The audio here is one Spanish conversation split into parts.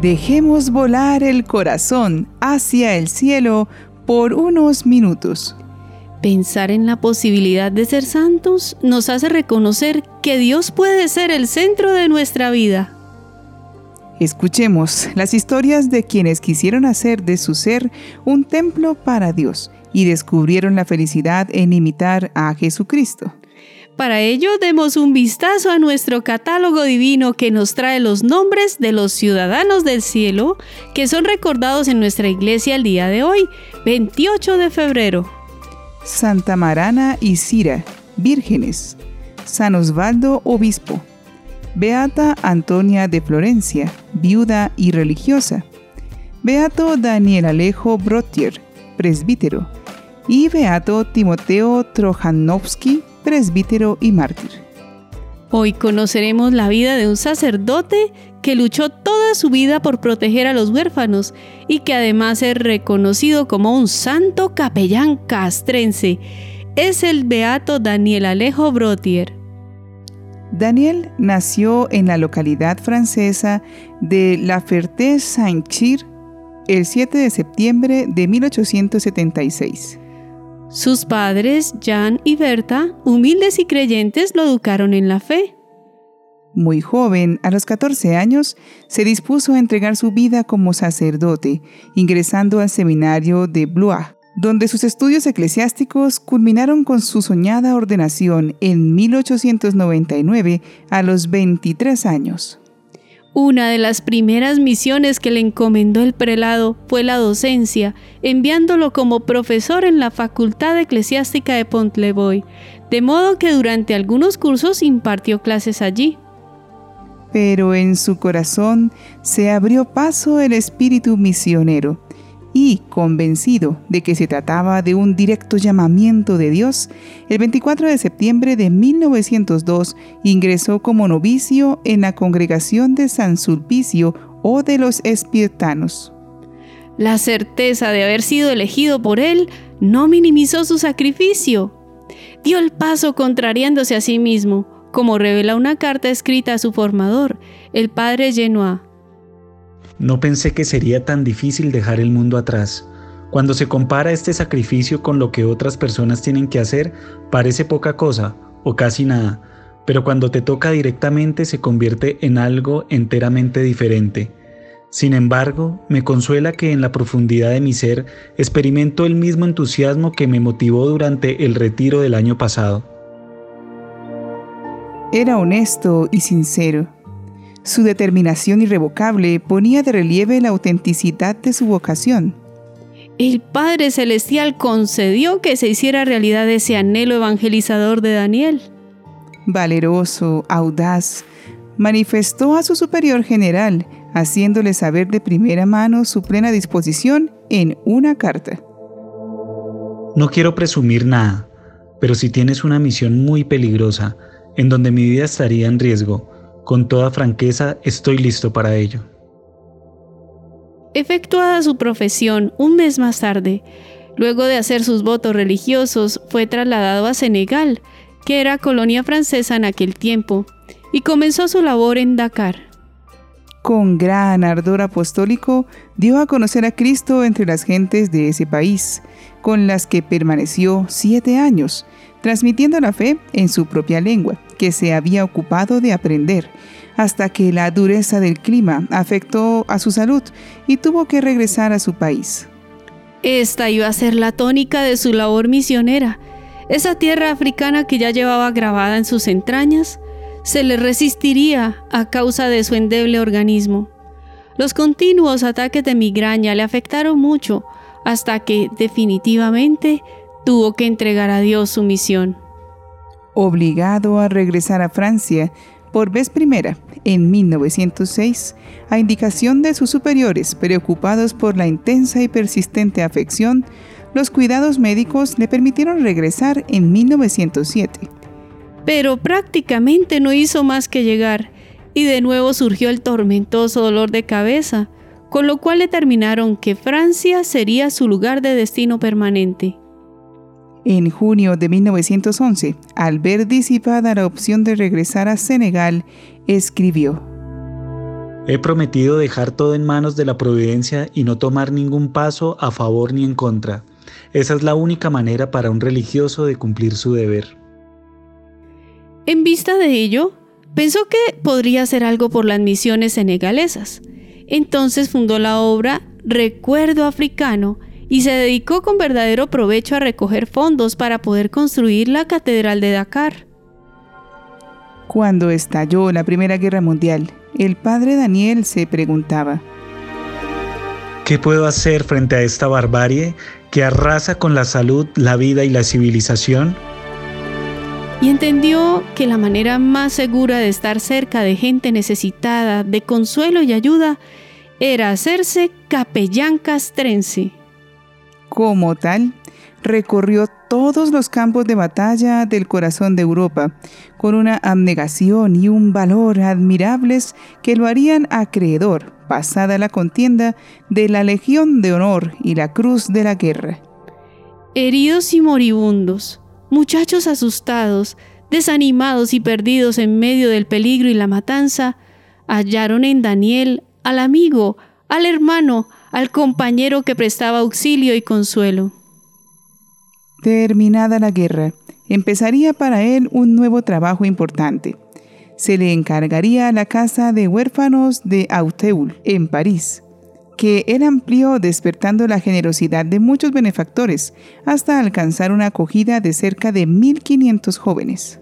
Dejemos volar el corazón hacia el cielo por unos minutos. Pensar en la posibilidad de ser santos nos hace reconocer que Dios puede ser el centro de nuestra vida. Escuchemos las historias de quienes quisieron hacer de su ser un templo para Dios y descubrieron la felicidad en imitar a Jesucristo. Para ello, demos un vistazo a nuestro catálogo divino que nos trae los nombres de los ciudadanos del cielo que son recordados en nuestra iglesia el día de hoy, 28 de febrero. Santa Marana y Cira, vírgenes. San Osvaldo, obispo. Beata Antonia de Florencia, viuda y religiosa. Beato Daniel Alejo Brotier, presbítero. Y Beato Timoteo Trojanovsky, presbítero y mártir. Hoy conoceremos la vida de un sacerdote que luchó toda su vida por proteger a los huérfanos y que además es reconocido como un santo capellán castrense. Es el beato Daniel Alejo Brotier. Daniel nació en la localidad francesa de La Ferté-Saint-Cyr el 7 de septiembre de 1876. Sus padres, Jan y Berta, humildes y creyentes, lo educaron en la fe. Muy joven, a los 14 años, se dispuso a entregar su vida como sacerdote, ingresando al seminario de Blois, donde sus estudios eclesiásticos culminaron con su soñada ordenación en 1899 a los 23 años. Una de las primeras misiones que le encomendó el prelado fue la docencia, enviándolo como profesor en la Facultad Eclesiástica de Pont-Levoy, de modo que durante algunos cursos impartió clases allí. Pero en su corazón se abrió paso el espíritu misionero y, convencido de que se trataba de un directo llamamiento de Dios, el 24 de septiembre de 1902 ingresó como novicio en la congregación de San Sulpicio o de los Espiritanos. La certeza de haber sido elegido por él no minimizó su sacrificio. Dio el paso contrariándose a sí mismo, como revela una carta escrita a su formador, el padre Genoa. No pensé que sería tan difícil dejar el mundo atrás. Cuando se compara este sacrificio con lo que otras personas tienen que hacer, parece poca cosa o casi nada, pero cuando te toca directamente se convierte en algo enteramente diferente. Sin embargo, me consuela que en la profundidad de mi ser experimento el mismo entusiasmo que me motivó durante el retiro del año pasado. Era honesto y sincero su determinación irrevocable ponía de relieve la autenticidad de su vocación. El Padre Celestial concedió que se hiciera realidad ese anhelo evangelizador de Daniel. Valeroso, audaz, manifestó a su superior general, haciéndole saber de primera mano su plena disposición en una carta. No quiero presumir nada, pero si tienes una misión muy peligrosa, en donde mi vida estaría en riesgo, con toda franqueza, estoy listo para ello. Efectuada su profesión un mes más tarde, luego de hacer sus votos religiosos, fue trasladado a Senegal, que era colonia francesa en aquel tiempo, y comenzó su labor en Dakar. Con gran ardor apostólico, dio a conocer a Cristo entre las gentes de ese país, con las que permaneció siete años, transmitiendo la fe en su propia lengua, que se había ocupado de aprender, hasta que la dureza del clima afectó a su salud y tuvo que regresar a su país. Esta iba a ser la tónica de su labor misionera. Esa tierra africana que ya llevaba grabada en sus entrañas, se le resistiría a causa de su endeble organismo. Los continuos ataques de migraña le afectaron mucho hasta que definitivamente tuvo que entregar a Dios su misión. Obligado a regresar a Francia por vez primera en 1906, a indicación de sus superiores preocupados por la intensa y persistente afección, los cuidados médicos le permitieron regresar en 1907. Pero prácticamente no hizo más que llegar y de nuevo surgió el tormentoso dolor de cabeza, con lo cual determinaron que Francia sería su lugar de destino permanente. En junio de 1911, al ver disipada la opción de regresar a Senegal, escribió, He prometido dejar todo en manos de la providencia y no tomar ningún paso a favor ni en contra. Esa es la única manera para un religioso de cumplir su deber. En vista de ello, pensó que podría hacer algo por las misiones senegalesas. Entonces fundó la obra Recuerdo Africano y se dedicó con verdadero provecho a recoger fondos para poder construir la Catedral de Dakar. Cuando estalló la Primera Guerra Mundial, el padre Daniel se preguntaba, ¿Qué puedo hacer frente a esta barbarie que arrasa con la salud, la vida y la civilización? Y entendió que la manera más segura de estar cerca de gente necesitada de consuelo y ayuda era hacerse capellán castrense. Como tal, recorrió todos los campos de batalla del corazón de Europa, con una abnegación y un valor admirables que lo harían acreedor, pasada la contienda, de la Legión de Honor y la Cruz de la Guerra. Heridos y moribundos, muchachos asustados, desanimados y perdidos en medio del peligro y la matanza, hallaron en Daniel al amigo, al hermano, al compañero que prestaba auxilio y consuelo. Terminada la guerra, empezaría para él un nuevo trabajo importante. Se le encargaría la casa de huérfanos de Auteul, en París, que él amplió despertando la generosidad de muchos benefactores hasta alcanzar una acogida de cerca de 1.500 jóvenes.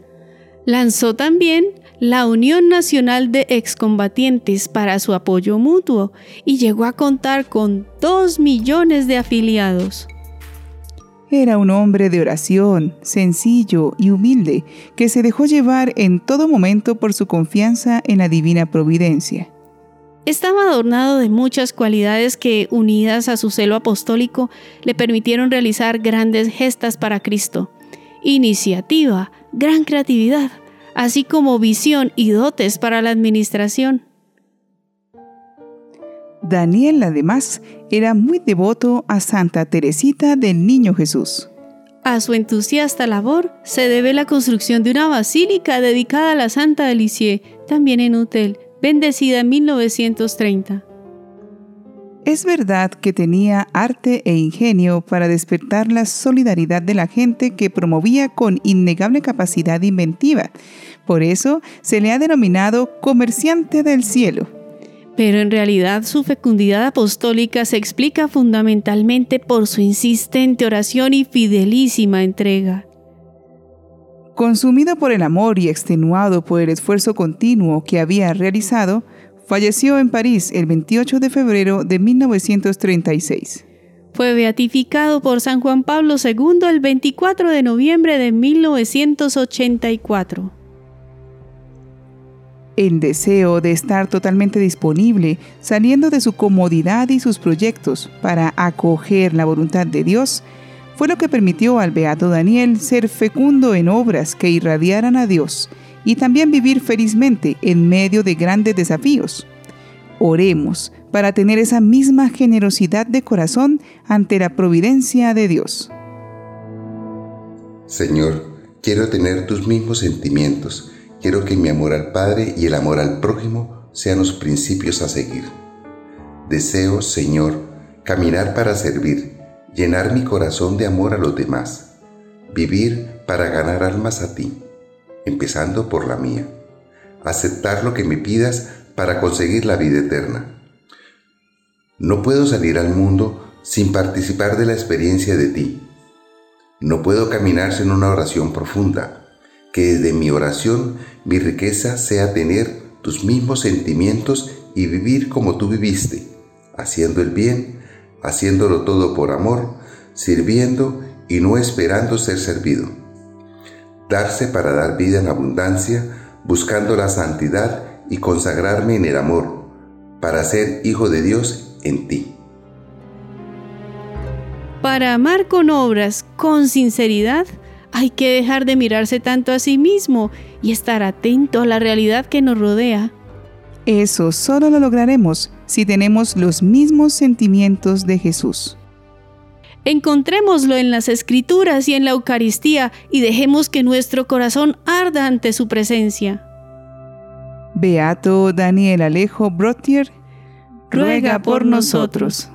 Lanzó también la Unión Nacional de Excombatientes para su apoyo mutuo y llegó a contar con 2 millones de afiliados. Era un hombre de oración, sencillo y humilde, que se dejó llevar en todo momento por su confianza en la divina providencia. Estaba adornado de muchas cualidades que, unidas a su celo apostólico, le permitieron realizar grandes gestas para Cristo. Iniciativa, gran creatividad, así como visión y dotes para la administración. Daniel además era muy devoto a Santa Teresita del Niño Jesús. A su entusiasta labor se debe la construcción de una basílica dedicada a la Santa Alicie, también en Utel, bendecida en 1930. Es verdad que tenía arte e ingenio para despertar la solidaridad de la gente que promovía con innegable capacidad inventiva. Por eso se le ha denominado comerciante del cielo. Pero en realidad su fecundidad apostólica se explica fundamentalmente por su insistente oración y fidelísima entrega. Consumido por el amor y extenuado por el esfuerzo continuo que había realizado, falleció en París el 28 de febrero de 1936. Fue beatificado por San Juan Pablo II el 24 de noviembre de 1984. El deseo de estar totalmente disponible, saliendo de su comodidad y sus proyectos para acoger la voluntad de Dios, fue lo que permitió al beato Daniel ser fecundo en obras que irradiaran a Dios y también vivir felizmente en medio de grandes desafíos. Oremos para tener esa misma generosidad de corazón ante la providencia de Dios. Señor, quiero tener tus mismos sentimientos Quiero que mi amor al Padre y el amor al prójimo sean los principios a seguir. Deseo, Señor, caminar para servir, llenar mi corazón de amor a los demás, vivir para ganar almas a ti, empezando por la mía, aceptar lo que me pidas para conseguir la vida eterna. No puedo salir al mundo sin participar de la experiencia de ti. No puedo caminar sin una oración profunda que desde mi oración mi riqueza sea tener tus mismos sentimientos y vivir como tú viviste, haciendo el bien, haciéndolo todo por amor, sirviendo y no esperando ser servido. Darse para dar vida en abundancia, buscando la santidad y consagrarme en el amor, para ser hijo de Dios en ti. Para amar con obras, con sinceridad, hay que dejar de mirarse tanto a sí mismo y estar atento a la realidad que nos rodea. Eso solo lo lograremos si tenemos los mismos sentimientos de Jesús. Encontrémoslo en las Escrituras y en la Eucaristía y dejemos que nuestro corazón arda ante su presencia. Beato Daniel Alejo Brotier, ruega por nosotros.